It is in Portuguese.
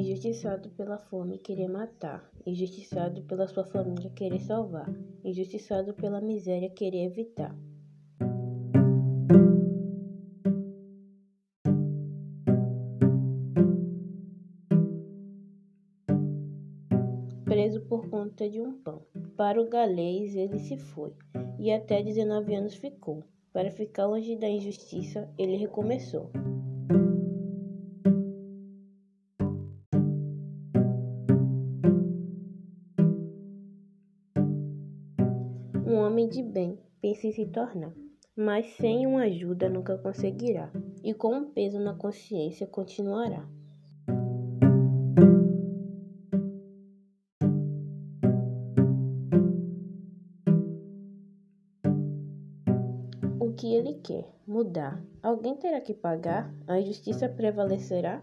Injustiçado pela fome querer matar, injustiçado pela sua família querer salvar, injustiçado pela miséria querer evitar. Preso por conta de um pão. Para o galês ele se foi, e até 19 anos ficou. Para ficar longe da injustiça, ele recomeçou. Um homem de bem pensa em se tornar, mas sem uma ajuda nunca conseguirá, e com um peso na consciência continuará. O que ele quer? Mudar. Alguém terá que pagar? A injustiça prevalecerá?